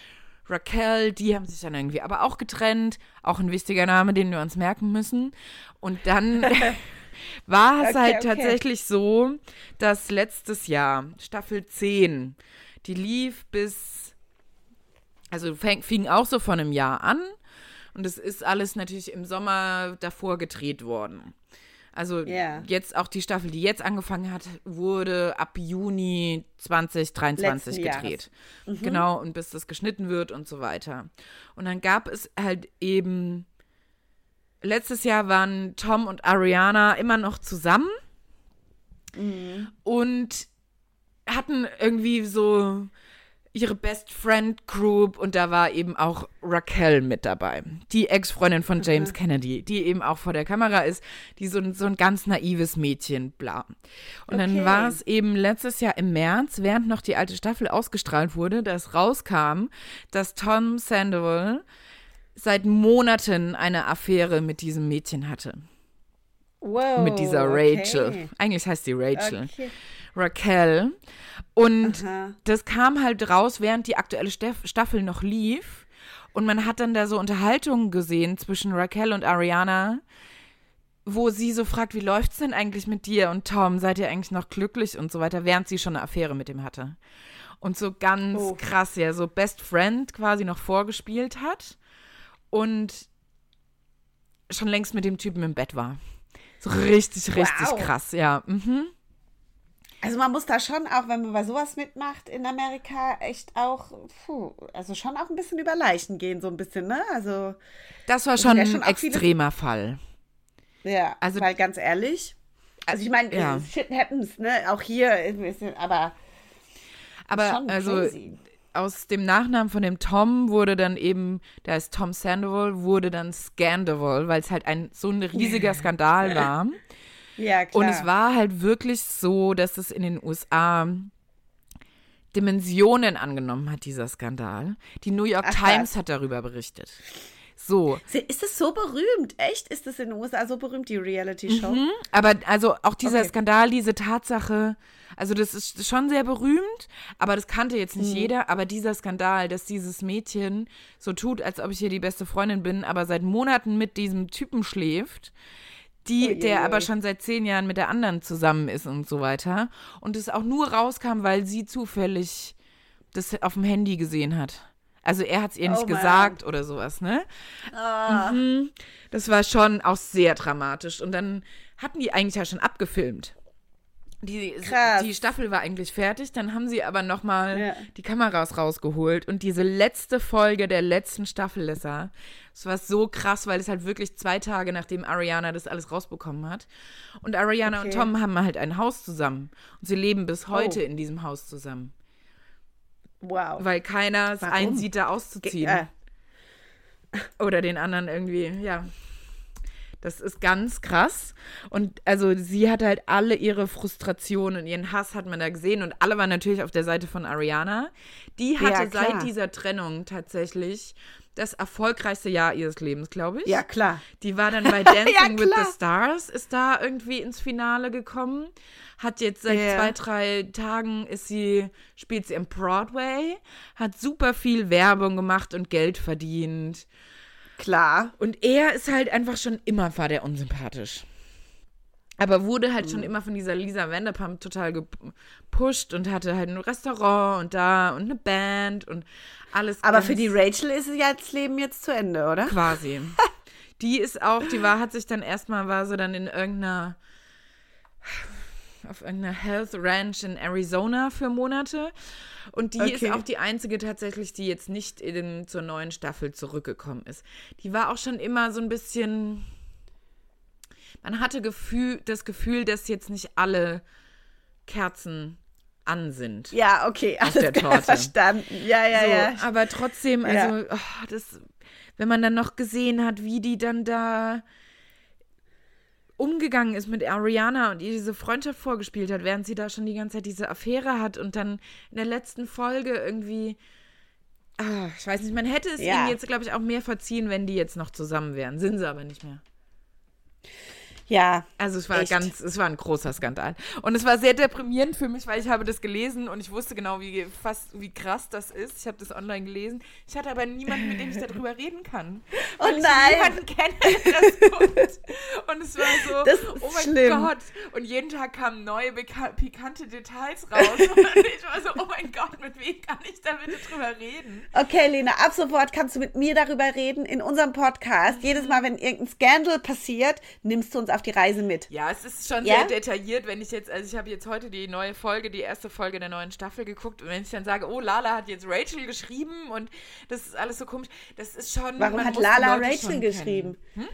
Raquel, die haben sich dann irgendwie aber auch getrennt, auch ein wichtiger Name, den wir uns merken müssen. Und dann [laughs] [laughs] war es Okay, halt okay. tatsächlich so, dass letztes Jahr, Staffel 10, die lief bis, also fäng, fing auch so von einem Jahr an und es ist alles natürlich im Sommer davor gedreht worden. Also Ja. jetzt auch die Staffel, die jetzt angefangen hat, wurde ab Juni 2023 Letzten gedreht. Genau, und bis das geschnitten wird und so weiter. Und dann gab es halt eben, letztes Jahr waren Tom und Ariana immer noch zusammen und hatten irgendwie so ihre Best Friend Group und da war eben auch Raquel mit dabei, die Ex-Freundin von James Kennedy, die eben auch vor der Kamera ist, die so, ein- so ein ganz naives Mädchen, bla. Und dann Okay. war es eben letztes Jahr im März, während noch die alte Staffel ausgestrahlt wurde, dass rauskam, dass Tom Sandoval seit Monaten eine Affäre mit diesem Mädchen hatte. Wow. mit dieser Oh, okay. Rachel. Eigentlich heißt sie Rachel. Okay. Raquel. Und Aha. das kam halt raus, während die aktuelle Staffel noch lief. Und man hat dann da so Unterhaltungen gesehen zwischen Raquel und Ariana, wo sie so fragt, wie läuft's denn eigentlich mit dir und Tom? Seid ihr eigentlich noch glücklich und so weiter, während sie schon eine Affäre mit ihm hatte. Und so ganz Oh. krass, ja, so Best Friend quasi noch vorgespielt hat und schon längst mit dem Typen im Bett war. So richtig, richtig wow. krass, ja. Mhm. Also man muss da schon auch, wenn man bei sowas mitmacht in Amerika, echt auch, puh, also schon auch ein bisschen über Leichen gehen, so ein bisschen, ne? Also das war schon, ja schon ein extremer viele... Fall. Ja, also weil ganz ehrlich, also ich meine, ja. shit happens, ne? Auch hier, aber aber also crazy. aus dem Nachnamen von dem Tom wurde dann eben, da ist Tom Sandoval, wurde dann Scandoval, weil es halt ein so ein riesiger [laughs] Skandal war. Ja, klar. Und es war halt wirklich so, dass es in den USA Dimensionen angenommen hat, dieser Skandal. Die New York Ach, Times was? hat darüber berichtet. So. Ist es so berühmt? Echt? Ist es in den USA so berühmt, die Reality-Show? Mhm, aber also auch dieser okay. Skandal, diese Tatsache, also das ist schon sehr berühmt, aber das kannte jetzt nicht mhm. jeder. Aber dieser Skandal, dass dieses Mädchen so tut, als ob ich hier die beste Freundin bin, aber seit Monaten mit diesem Typen schläft, die, oh der aber schon seit zehn Jahren mit der anderen zusammen ist und so weiter. Und es auch nur rauskam, weil sie zufällig das auf dem Handy gesehen hat. Also er hat es ihr nicht oh gesagt oder sowas, ne? Oh. Mhm. Das war schon auch sehr dramatisch. Und dann hatten die eigentlich ja schon abgefilmt. Die, die Staffel war eigentlich fertig, dann haben sie aber nochmal ja. die Kameras rausgeholt und diese letzte Folge der letzten Staffel, Lissa, das war so krass, weil es halt wirklich zwei Tage nachdem Ariana das alles rausbekommen hat. Und Ariana okay. und Tom haben halt ein Haus zusammen und sie leben bis heute oh. in diesem Haus zusammen. Wow. Weil keiner es einsieht, da auszuziehen. Ge äh. Oder den anderen irgendwie, ja. Das ist ganz krass. Und also sie hat halt alle ihre Frustrationen und ihren Hass hat man da gesehen. Und alle waren natürlich auf der Seite von Ariana. Die hatte ja, seit dieser Trennung tatsächlich das erfolgreichste Jahr ihres Lebens, glaube ich. Ja, klar. Die war dann [laughs] bei Dancing ja, with the Stars, ist da irgendwie ins Finale gekommen. Hat jetzt seit yeah. zwei, drei Tagen ist sie, spielt sie im Broadway, hat super viel Werbung gemacht und Geld verdient. Klar. Und er ist halt einfach schon immer, war der unsympathisch. Aber wurde halt mhm. schon immer von dieser Lisa Vanderpump total gepusht und hatte halt ein Restaurant und da und eine Band und alles. Aber für die Rachel ist ja das Leben jetzt zu Ende, oder? Quasi. [laughs] die ist auch, die war, hat sich dann erstmal, war so dann in irgendeiner auf irgendeiner Health Ranch in Arizona für Monate. Und die okay. ist auch die einzige tatsächlich, die jetzt nicht in, zur neuen Staffel zurückgekommen ist. Die war auch schon immer so ein bisschen. Man hatte Gefühl, das Gefühl, dass jetzt nicht alle Kerzen an sind. Ja, okay, alles der Torte. verstanden. Ja, ja, so, ja. Aber trotzdem, also, ja. oh, das, wenn man dann noch gesehen hat, wie die dann da umgegangen ist mit Ariana und ihr diese Freundschaft vorgespielt hat, während sie da schon die ganze Zeit diese Affäre hat und dann in der letzten Folge irgendwie. Ah, ich weiß nicht, man hätte es ja. ihnen jetzt, glaube ich, auch mehr verziehen, wenn die jetzt noch zusammen wären. Sind sie aber nicht mehr. Ja. Also es war echt. ganz, es war ein großer Skandal. Und es war sehr deprimierend für mich, weil ich habe das gelesen und ich wusste genau, wie fast wie krass das ist. Ich habe das online gelesen. Ich hatte aber niemanden, mit dem ich darüber [laughs] reden kann. Oh nein! Ich niemanden kenne, das. [laughs] Und es war so, das ist oh mein schlimm. Gott. Und jeden Tag kamen neue pikante Details raus. [laughs] und ich war so, oh mein Gott, mit wem kann ich da bitte drüber reden? Okay, Lena, ab sofort kannst du mit mir darüber reden in unserem Podcast. Jedes Mal, wenn irgendein Skandal passiert, nimmst du uns auf die Reise mit. Ja, es ist schon ja? sehr detailliert, wenn ich jetzt, also ich habe jetzt heute die neue Folge, die erste Folge der neuen Staffel geguckt und wenn ich dann sage, oh, Lala hat jetzt Rachel geschrieben und das ist alles so komisch, das ist schon. Warum hat Lala Rachel geschrieben? Hm?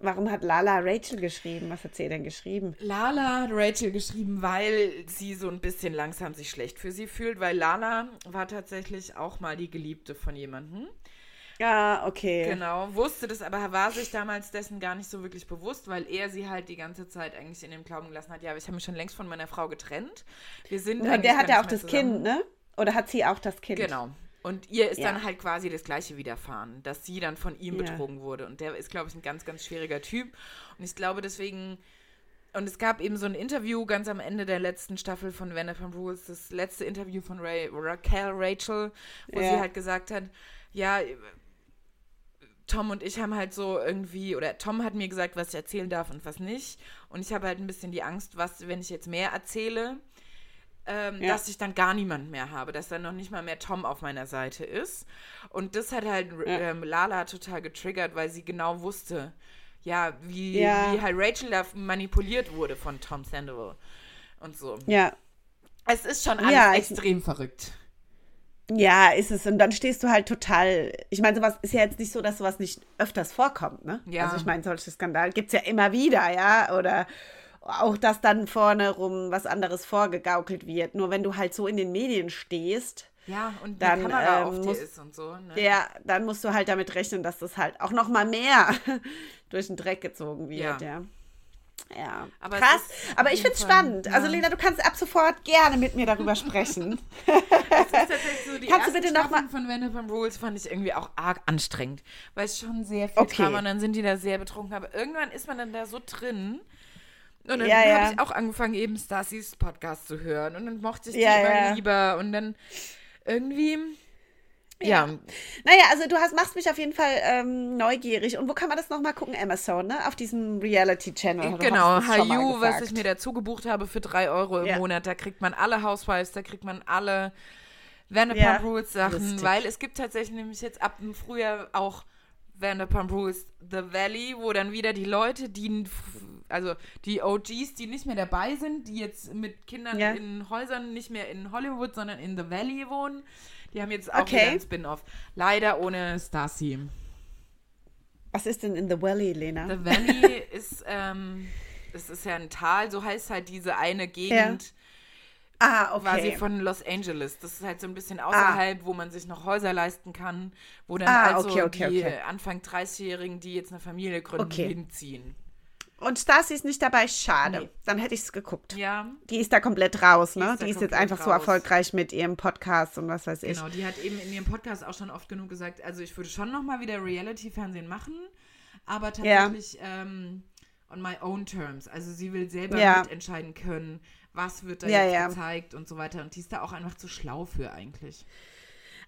Warum hat Lala Rachel geschrieben? Was hat sie denn geschrieben? Lala hat Rachel geschrieben, weil sie so ein bisschen langsam sich schlecht für sie fühlt, weil Lala war tatsächlich auch mal die Geliebte von jemandem. Ja, okay. Genau, wusste das, aber war sich damals dessen gar nicht so wirklich bewusst, weil er sie halt die ganze Zeit eigentlich in dem Glauben gelassen hat, ja, ich habe mich schon längst von meiner Frau getrennt. Wir sind ja, Der hat ja auch das zusammen. Kind, ne? Oder hat sie auch das Kind? Genau. Und ihr ist ja. dann halt quasi das Gleiche widerfahren, dass sie dann von ihm ja. betrogen wurde. Und der ist, glaube ich, ein ganz, ganz schwieriger Typ. Und ich glaube deswegen, und es gab eben so ein Interview ganz am Ende der letzten Staffel von Vanderpump Rules, das letzte Interview von Ray, Raquel Rachel, wo ja. sie halt gesagt hat, ja, Tom und ich haben halt so irgendwie, oder Tom hat mir gesagt, was ich erzählen darf und was nicht. Und ich habe halt ein bisschen die Angst, was, wenn ich jetzt mehr erzähle, ähm, ja. dass ich dann gar niemand mehr habe, dass dann noch nicht mal mehr Tom auf meiner Seite ist. Und das hat halt ja. ähm, Lala total getriggert, weil sie genau wusste, ja, wie, Ja. wie halt Rachel da manipuliert wurde von Tom Sandoval und so. Ja. Es ist schon alles extrem verrückt. Ja, ist es. Und dann stehst du halt total. Ich meine, sowas ist ja jetzt nicht so, dass sowas nicht öfters vorkommt, ne? Ja. Also ich meine, solche Skandale gibt es ja immer wieder, ja. Oder auch, dass dann vorne rum was anderes vorgegaukelt wird. Nur wenn du halt so in den Medien stehst, Ja, und Dann, Kamera ähm, auf dir muss- ist und so. Ne? ja, dann musst du halt damit rechnen, dass das halt auch noch mal mehr [laughs] durch den Dreck gezogen wird, Ja. ja. Ja, Aber krass. Aber ich finde es spannend. ja. Also Lena, du kannst ab sofort gerne mit mir darüber [laughs] sprechen. Das [laughs] ist tatsächlich so, die Kannst du bitte noch von Vanderpump Rules fand ich irgendwie auch arg anstrengend, weil es schon sehr viel Okay. Drama und dann sind die da sehr betrunken, aber irgendwann ist man dann da so drin und dann Ja, ja. habe ich auch angefangen eben Stacy's Podcast zu hören und dann mochte ich die immer lieber und dann irgendwie ja, Naja, also du hast, machst mich auf jeden Fall ähm, neugierig. Und wo kann man das nochmal gucken? Amazon, ne? Auf diesem Reality-Channel. Genau, Hayu, was ich mir dazu gebucht habe für drei Euro im Ja. Monat, da kriegt man alle Housewives, da kriegt man alle Vanderpump Ja, Rules Sachen, lustig. weil es gibt tatsächlich nämlich jetzt ab dem Frühjahr auch Vanderpump Rules The Valley, wo dann wieder die Leute, die also die OGs, die nicht mehr dabei sind, die jetzt mit Kindern Ja. in Häusern nicht mehr in Hollywood, sondern in The Valley wohnen, die haben jetzt auch Okay. wieder ein Spin-off. Leider ohne Stacy. Was ist denn in The Valley, Lena? The Valley [laughs] ist, ähm, es ist ja ein Tal, so heißt halt diese eine Gegend ah, quasi okay. von Los Angeles. Das ist halt so ein bisschen außerhalb, wo man sich noch Häuser leisten kann, wo dann Ah, also okay, okay, die. Anfang 30-Jährigen, die jetzt eine Familie gründen, hinziehen. Und Stasi ist nicht dabei, schade. Nee. Dann hätte ich es geguckt. Ja, Die ist da komplett raus, Die ne? ist da Die ist jetzt einfach so raus. erfolgreich mit ihrem Podcast und was weiß ich. genau. Die hat eben in ihrem Podcast auch schon oft genug gesagt, also ich würde schon nochmal wieder Reality-Fernsehen machen, aber tatsächlich ähm, on my own terms. Also sie will selber Ja. mitentscheiden können, was wird da Ja, jetzt ja. gezeigt und so weiter. Und die ist da auch einfach zu schlau für eigentlich.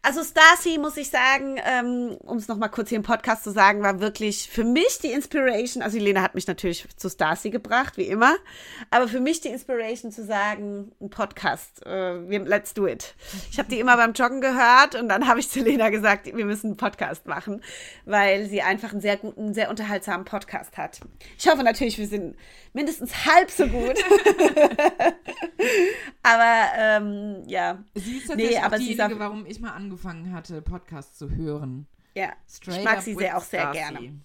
Also Stasi, muss ich sagen, ähm, um es nochmal kurz hier im Podcast zu sagen, war wirklich für mich die Inspiration, also Lena hat mich natürlich zu Stasi gebracht, wie immer, aber für mich die Inspiration zu sagen, ein Podcast, äh, let's do it. Ich habe die immer beim Joggen gehört und dann habe ich zu Lena gesagt, wir müssen einen Podcast machen, weil sie einfach einen sehr guten, sehr unterhaltsamen Podcast hat. Ich hoffe natürlich, wir sind mindestens halb so gut. [laughs] [laughs] aber ähm, ja, Sie ist Nee, tatsächlich aber sie ist diejenige, warum ich mal angefangen hatte, Podcasts zu hören. ja, Straight ich mag sie sehr auch sehr Stasi. gerne.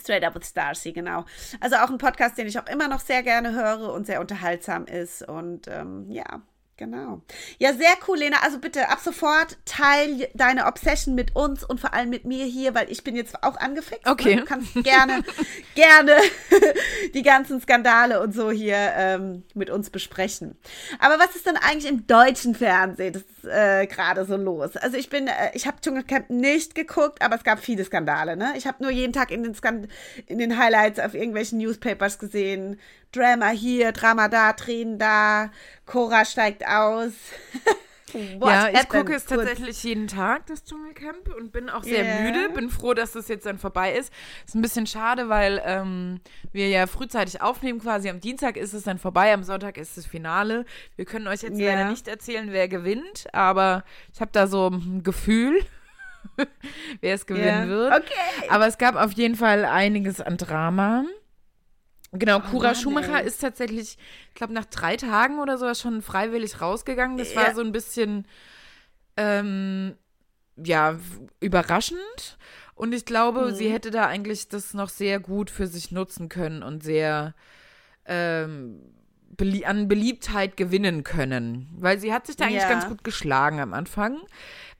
Straight Up with Starcy, genau. Also auch ein Podcast, den ich auch immer noch sehr gerne höre und sehr unterhaltsam ist. Und ähm, ja, genau. Ja, sehr cool, Lena. Also bitte ab sofort teil deine Obsession mit uns und vor allem mit mir hier, weil ich bin jetzt auch angefixt. Okay. Ne? Du kannst gerne, [laughs] gerne [laughs] die ganzen Skandale und so hier ähm, mit uns besprechen. Aber was ist denn eigentlich im deutschen Fernsehen das ist, äh, gerade so los? Also ich bin, äh, ich habe Dschungelcamp nicht geguckt, aber es gab viele Skandale. Ne? Ich habe nur jeden Tag in den, Skand in den Highlights auf irgendwelchen Newspapers gesehen, Drama hier, Drama da, Tränen da, Cora steigt aus. [laughs] Ja, ich gucke es Kurz. tatsächlich jeden Tag, das Dschungelcamp, und bin auch sehr Ja. müde. Bin froh, dass das jetzt dann vorbei ist. Ist ein bisschen schade, weil ähm, wir ja frühzeitig aufnehmen, quasi am Dienstag ist es dann vorbei, am Sonntag ist das Finale. Wir können euch jetzt Ja. leider nicht erzählen, wer gewinnt, aber ich habe da so ein Gefühl, [laughs] wer es gewinnen Ja. wird. Okay. Aber es gab auf jeden Fall einiges an Drama. Genau, Kura Mann, Schumacher ey. ist tatsächlich, ich glaube, nach drei Tagen oder so schon freiwillig rausgegangen. Das war so ein bisschen, ähm, ja, überraschend. Und ich glaube, Mhm. sie hätte da eigentlich das noch sehr gut für sich nutzen können und sehr ähm, belie an Beliebtheit gewinnen können. Weil sie hat sich da eigentlich Ja. ganz gut geschlagen am Anfang.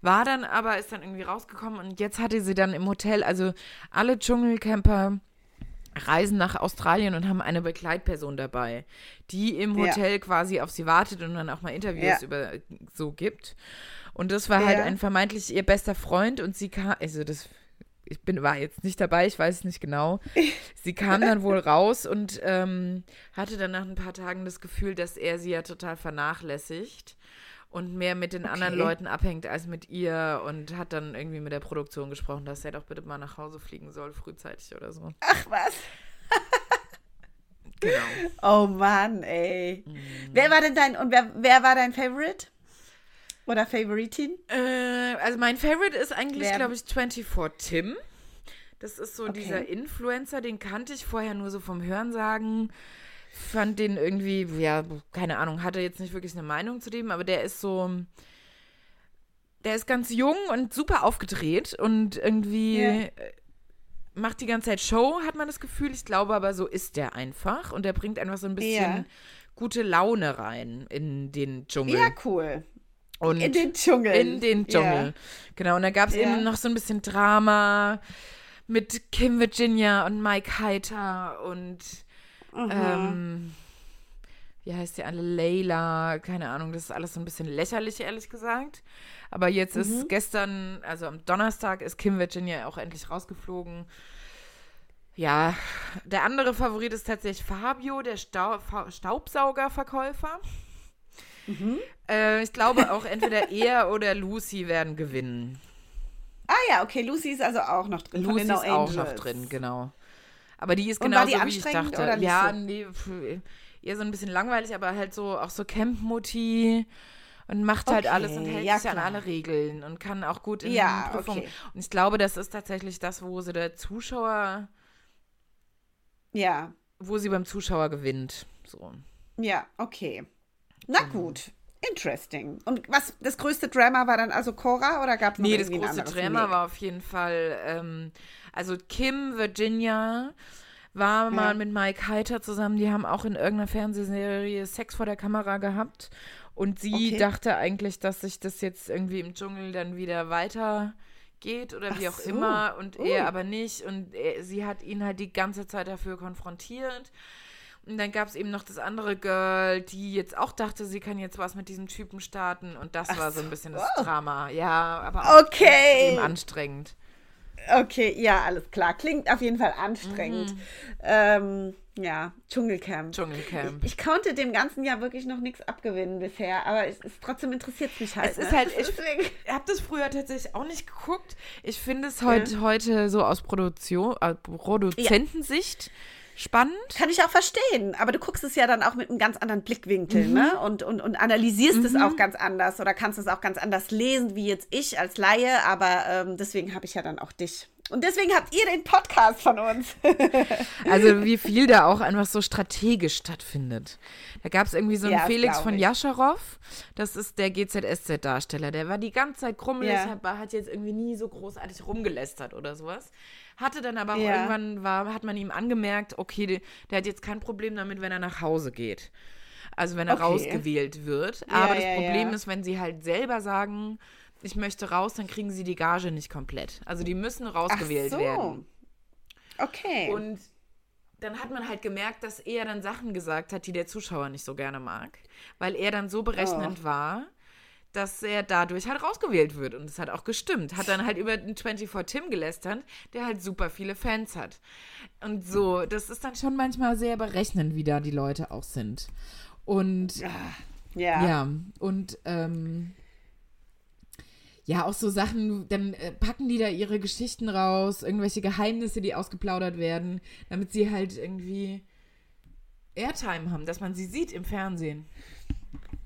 War dann aber, ist dann irgendwie rausgekommen und jetzt hatte sie dann im Hotel, also alle Dschungelcamper reisen nach Australien und haben eine Begleitperson dabei, die im Ja. Hotel quasi auf sie wartet und dann auch mal Interviews Ja. über so gibt. Und das war halt Ja. ein vermeintlich ihr bester Freund und sie kam, also das, ich bin, war jetzt nicht dabei, ich weiß es nicht genau. [laughs] Sie kam dann wohl raus und ähm, hatte dann nach ein paar Tagen das Gefühl, dass er sie ja total vernachlässigt und mehr mit den anderen Okay. Leuten abhängt als mit ihr und hat dann irgendwie mit der Produktion gesprochen, dass er doch bitte mal nach Hause fliegen soll, frühzeitig oder so. Ach was. Genau. Oh Mann, ey. Mhm. Wer war denn dein und wer, wer war dein Favorite? Oder Favoritin? Äh, also mein Favorite ist eigentlich, glaube ich, 24 Tim. Das ist so okay. dieser Influencer, den kannte ich vorher nur so vom Hörensagen. Fand den irgendwie, ja, keine Ahnung, hatte jetzt nicht wirklich eine Meinung zu dem, aber der ist so. Der ist ganz jung und super aufgedreht und irgendwie yeah. macht die ganze Zeit Show, hat man das Gefühl. Ich glaube aber, so ist der einfach und der bringt einfach so ein bisschen yeah. gute Laune rein in den Dschungel. Ja, cool. Und in den Dschungel. In den Dschungel. Ja. Genau. Und da gab es eben noch so ein bisschen Drama mit Kim Virginia und Mike Heiter und mhm. ähm, wie heißt die alle? Layla, keine Ahnung, das ist alles so ein bisschen lächerlich, ehrlich gesagt. Aber jetzt mhm. ist gestern, also am Donnerstag, ist Kim Virginia auch endlich rausgeflogen. Ja, der andere Favorit ist tatsächlich Fabio, der Stau Staubsaugerverkäufer. Mhm. Äh, ich glaube auch entweder [laughs] er oder Lucy werden gewinnen. Ah ja, okay, Lucy ist also auch noch drin. Lucy ist auch noch drin, genau. Aber die ist genauso, wie ich dachte. Oder ja, nee, eher so ein bisschen langweilig, aber halt so auch so Camp-Mutti und macht halt okay, alles und hält ja, sich an alle Regeln und kann auch gut in ja, Prüfungen. Okay. Und ich glaube, das ist tatsächlich das, wo sie der Zuschauer ja, wo sie beim Zuschauer gewinnt, so. Ja, okay. Na mhm. gut. Interesting. Und was, das größte Drama war dann also Cora oder gab es noch Nee, das größte Drama war auf jeden Fall, ähm, also Kim, Virginia war mal mit Mike Heiter zusammen, die haben auch in irgendeiner Fernsehserie Sex vor der Kamera gehabt. Und sie okay. dachte eigentlich, dass sich das jetzt irgendwie im Dschungel dann wieder weitergeht oder Ach wie auch so. immer und uh. er aber nicht. Und er, sie hat ihn halt die ganze Zeit dafür konfrontiert. Und dann gab es eben noch das andere Girl, die jetzt auch dachte, sie kann jetzt was mit diesem Typen starten. Und das Ach war so ein bisschen das oh. Drama. Ja, aber auch okay. extrem anstrengend. Okay, ja, alles klar. Klingt auf jeden Fall anstrengend. Mhm. Ähm, ja, Dschungelcamp. Dschungelcamp. Ich, ich, konnte dem ganzen Jahr wirklich noch nichts abgewinnen bisher, aber es ist, trotzdem interessiert mich halt. Es ne? ist halt, [laughs] ich habe das früher tatsächlich auch nicht geguckt. Ich finde es heute, ja. heute so aus Produktion, äh, Produzentensicht. Ja spannend. Kann ich auch verstehen. Aber du guckst es ja dann auch mit einem ganz anderen Blickwinkel, mhm. ne? Und, und, und analysierst mhm. es auch ganz anders oder kannst es auch ganz anders lesen, wie jetzt ich als Laie. Aber ähm, deswegen habe ich ja dann auch dich. Und deswegen habt ihr den Podcast von uns. [laughs] also wie viel da auch einfach so strategisch stattfindet. Da gab es irgendwie so einen ja, Felix von Jascharow. Das ist der GZSZ-Darsteller. Der war die ganze Zeit krummelig, ja. hat, hat jetzt irgendwie nie so großartig rumgelästert oder sowas. Hatte dann aber auch ja. irgendwann war, hat man ihm angemerkt, okay, der, der, hat jetzt kein Problem damit, wenn er nach Hause geht. Also wenn er okay. rausgewählt wird. Aber das Problem ist, wenn sie halt selber sagen, ich möchte raus, dann kriegen sie die Gage nicht komplett. Also die müssen rausgewählt Ach so. werden. Okay. Und dann hat man halt gemerkt, dass er dann Sachen gesagt hat, die der Zuschauer nicht so gerne mag, weil er dann so berechnend oh. war, dass er dadurch halt rausgewählt wird. Und es hat auch gestimmt. Hat dann halt über den 24 Tim gelästert, der halt super viele Fans hat. Und so, das ist dann schon manchmal sehr berechnend, wie da die Leute auch sind. Und ja, ja und ähm, ja, auch so Sachen, dann äh, packen die da ihre Geschichten raus, irgendwelche Geheimnisse, die ausgeplaudert werden, damit sie halt irgendwie Airtime haben, dass man sie sieht im Fernsehen.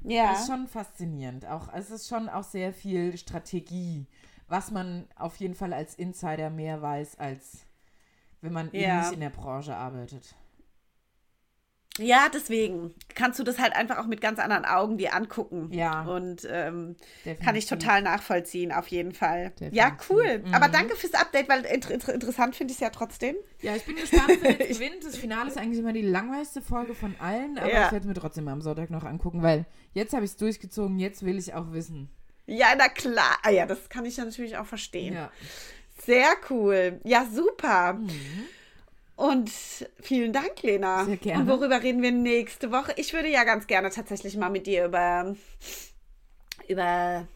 Ja. Das ist schon faszinierend. Auch, es ist schon auch sehr viel Strategie, was man auf jeden Fall als Insider mehr weiß, als wenn man ja. nicht in der Branche arbeitet. Ja, deswegen kannst du das halt einfach auch mit ganz anderen Augen dir angucken. Ja. Und ähm, kann ich total nachvollziehen, auf jeden Fall. Definitiv. Ja, cool. Mhm. Aber danke fürs Update, weil inter inter interessant finde ich es ja trotzdem. Ja, ich bin gespannt, wer jetzt gewinnt. Das Finale ist eigentlich immer die langweiligste Folge von allen, aber ja. ich werde es mir trotzdem am Sonntag noch angucken, weil jetzt habe ich es durchgezogen, jetzt will ich auch wissen. Ja, na klar. Ah ja, das kann ich ja natürlich auch verstehen. Ja. Sehr cool. Ja, super. Mhm. Und vielen Dank, Lena. Sehr gerne. Und worüber reden wir nächste Woche? Ich würde ja ganz gerne tatsächlich mal mit dir über, über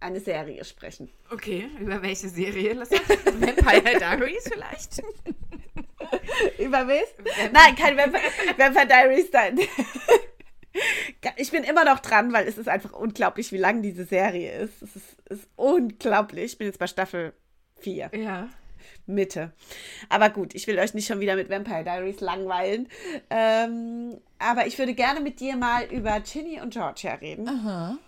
eine Serie sprechen. Okay, über welche Serie? Vampire Diaries vielleicht? [laughs] über was? Nein, kein Vampire, Vampire Diaries. Nein. [laughs] Ich bin immer noch dran, weil es ist einfach unglaublich, wie lang diese Serie ist. Es ist, ist unglaublich. Ich bin jetzt bei Staffel 4. Ja. [laughs] Mitte. Aber gut, ich will euch nicht schon wieder mit Vampire Diaries langweilen. Ähm, aber ich würde gerne mit dir mal über Ginny und Georgia reden. Aha.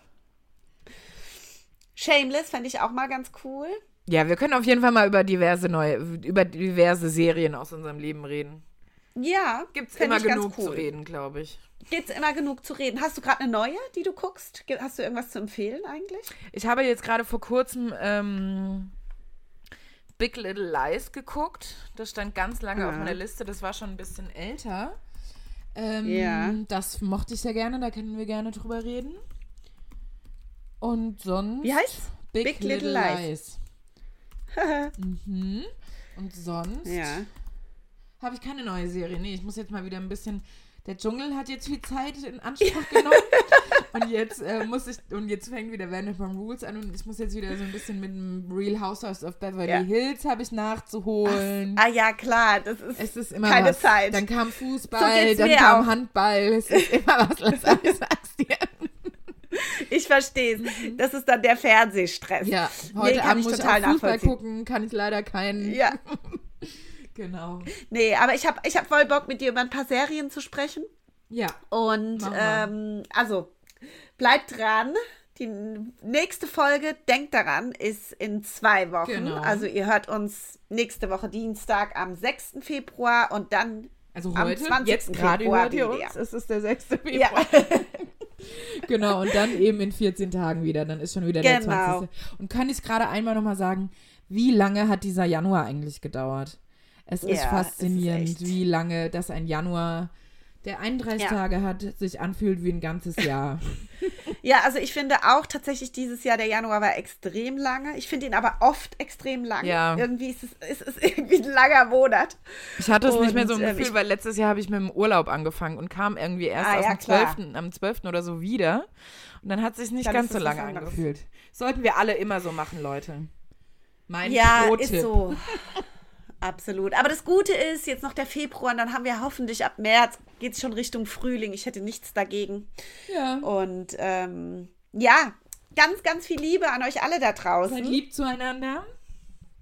Shameless fände ich auch mal ganz cool. Ja, wir können auf jeden Fall mal über diverse neue, über diverse Serien aus unserem Leben reden. Ja, Gibt's fänd immer genug cool. zu reden, glaube ich. Gibt's immer genug zu reden. Hast du gerade eine neue, die du guckst? Hast du irgendwas zu empfehlen eigentlich? Ich habe jetzt gerade vor kurzem ähm, Big Little Lies geguckt. Das stand ganz lange auf Ja. meiner Liste. Das war schon ein bisschen älter. Ähm, Ja. Das mochte ich sehr gerne. Da können wir gerne drüber reden. Und sonst. Wie heißt's? Big, Big Little, Little Lies. [laughs] mhm. Und sonst ja. habe ich keine neue Serie. Nee, ich muss jetzt mal wieder ein bisschen. Der Dschungel hat jetzt viel Zeit in Anspruch genommen. und jetzt äh, muss ich. Und jetzt fängt wieder Vanderpump Rules an und ich muss jetzt wieder so ein bisschen mit dem Real Housewives of Beverly Ja. Hills habe ich nachzuholen. Ah ja, klar, das ist es ist immer keine was. Zeit. Dann kam So Fußball, geht's dann kam auch. Handball. Es ist immer was, Lisa, [laughs] ich sag's dir. ich verstehe es. Das ist dann der Fernsehstress. Mhm. Ja, Nee, heute kann Abend ich muss ich auch Fußball gucken, kann ich leider keinen. Ja, [laughs] Genau. nee, aber ich habe ich hab voll Bock, mit dir über ein paar Serien zu sprechen. Ja. Und ähm, also bleibt dran. Die nächste Folge, denkt daran, ist in zwei Wochen. Genau. Also ihr hört uns nächste Woche Dienstag am 6. Februar und dann Also Am heute, 20. jetzt gerade Februar hört ihr uns, es ist der 6. ja, Februar. [laughs] Genau, und dann eben in 14 Tagen wieder, dann ist schon wieder der Genau. 20. Und kann ich gerade einmal nochmal sagen, wie lange hat dieser Januar eigentlich gedauert? Es ist es ist faszinierend, echt. wie lange das ein Januar, der 31 Ja. Tage hat, sich anfühlt wie ein ganzes Jahr. [laughs] ja, also ich finde auch tatsächlich dieses Jahr, der Januar war extrem lange. Ich finde ihn aber oft extrem lang. Ja. Irgendwie ist es, ist es [laughs] irgendwie ein langer Monat. Ich hatte es nicht mehr so Und, ähm, Gefühl, ich- weil letztes Jahr habe ich mit dem Urlaub angefangen und kam irgendwie erst Ah, ja, dem klar. 12., am 12. oder so wieder. Und dann hat es sich nicht Dann ganz ist so lange angefühlt. Sollten wir alle immer so machen, Leute. Mein Ja, Pro-Tipp. ist so. [laughs] Absolut. Aber das Gute ist, jetzt noch der Februar und dann haben wir hoffentlich ab März, geht es schon Richtung Frühling. Ich hätte nichts dagegen. Ja. Und ähm, ja, ganz, ganz viel Liebe an euch alle da Seid draußen. lieb zueinander.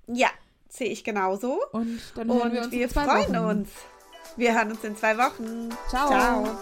Ja, sehe ich genauso. Und dann hören Und wir uns wir in zwei freuen Wochen. uns. Wir hören uns in zwei Wochen. Ciao. Ciao.